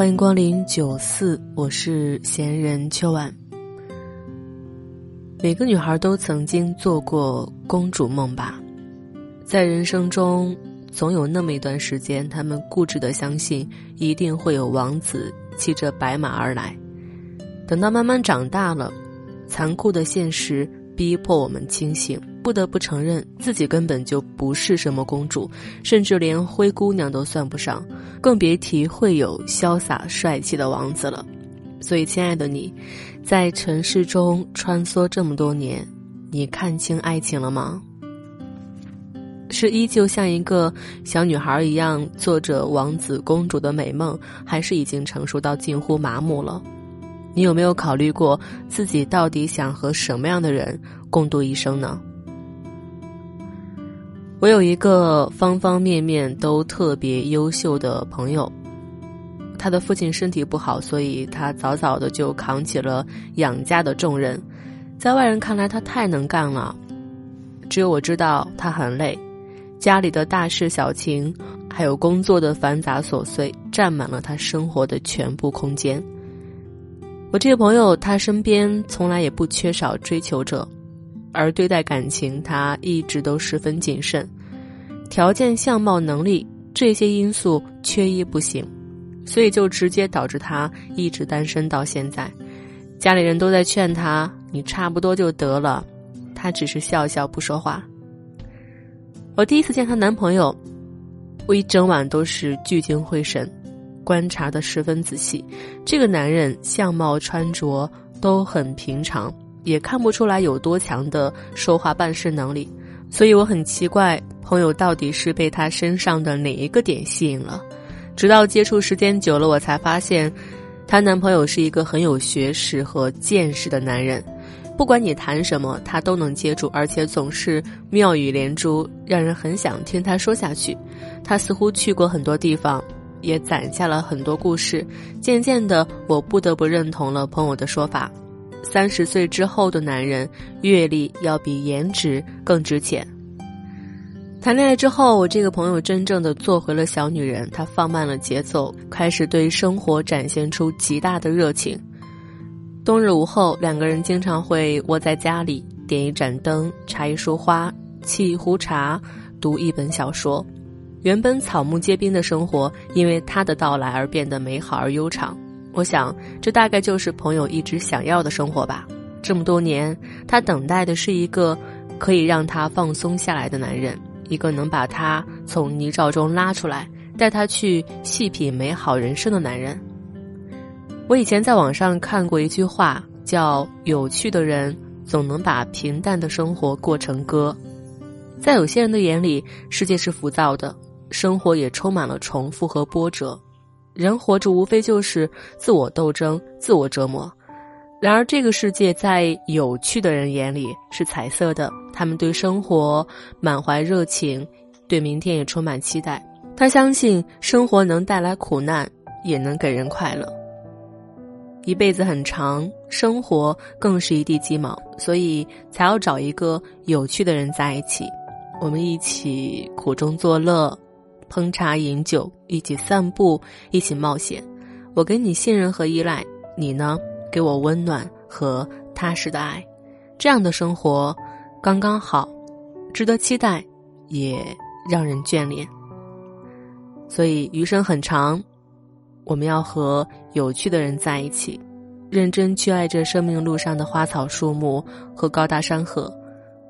欢迎光临九四，我是闲人秋晚。每个女孩都曾经做过公主梦吧，在人生中总有那么一段时间，她们固执的相信一定会有王子骑着白马而来。等到慢慢长大了，残酷的现实逼迫我们清醒。不得不承认，自己根本就不是什么公主，甚至连灰姑娘都算不上，更别提会有潇洒帅气的王子了。所以，亲爱的你，在尘世中穿梭这么多年，你看清爱情了吗？是依旧像一个小女孩一样做着王子公主的美梦，还是已经成熟到近乎麻木了？你有没有考虑过自己到底想和什么样的人共度一生呢？我有一个方方面面都特别优秀的朋友，他的父亲身体不好，所以他早早的就扛起了养家的重任。在外人看来，他太能干了。只有我知道他很累，家里的大事小情，还有工作的繁杂琐碎，占满了他生活的全部空间。我这个朋友，他身边从来也不缺少追求者。而对待感情，他一直都十分谨慎，条件、相貌、能力这些因素缺一不行，所以就直接导致他一直单身到现在。家里人都在劝他：“你差不多就得了。”他只是笑笑不说话。我第一次见她男朋友，我一整晚都是聚精会神，观察的十分仔细。这个男人相貌、穿着都很平常。也看不出来有多强的说话办事能力，所以我很奇怪，朋友到底是被他身上的哪一个点吸引了？直到接触时间久了，我才发现，她男朋友是一个很有学识和见识的男人，不管你谈什么，他都能接住，而且总是妙语连珠，让人很想听他说下去。他似乎去过很多地方，也攒下了很多故事。渐渐的，我不得不认同了朋友的说法。三十岁之后的男人，阅历要比颜值更值钱。谈恋爱之后，我这个朋友真正的做回了小女人，她放慢了节奏，开始对生活展现出极大的热情。冬日午后，两个人经常会窝在家里，点一盏灯，插一束花，沏一壶茶，读一本小说。原本草木皆兵的生活，因为他的到来而变得美好而悠长。我想，这大概就是朋友一直想要的生活吧。这么多年，他等待的是一个可以让他放松下来的男人，一个能把他从泥沼中拉出来，带他去细品美好人生的男人。我以前在网上看过一句话，叫“有趣的人总能把平淡的生活过成歌”。在有些人的眼里，世界是浮躁的，生活也充满了重复和波折。人活着无非就是自我斗争、自我折磨。然而，这个世界在有趣的人眼里是彩色的，他们对生活满怀热情，对明天也充满期待。他相信生活能带来苦难，也能给人快乐。一辈子很长，生活更是一地鸡毛，所以才要找一个有趣的人在一起，我们一起苦中作乐。烹茶饮酒，一起散步，一起冒险。我给你信任和依赖，你呢，给我温暖和踏实的爱。这样的生活刚刚好，值得期待，也让人眷恋。所以余生很长，我们要和有趣的人在一起，认真去爱这生命路上的花草树木和高大山河。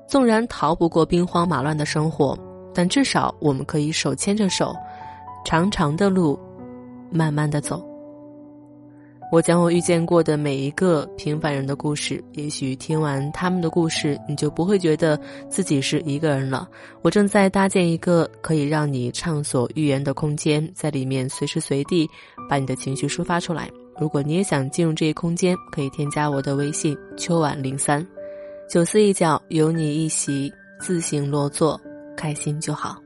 纵然逃不过兵荒马乱的生活。但至少我们可以手牵着手，长长的路，慢慢的走。我讲我遇见过的每一个平凡人的故事，也许听完他们的故事，你就不会觉得自己是一个人了。我正在搭建一个可以让你畅所欲言的空间，在里面随时随地把你的情绪抒发出来。如果你也想进入这一空间，可以添加我的微信秋晚零三，九思一角有你一席，自行落座，开心就好。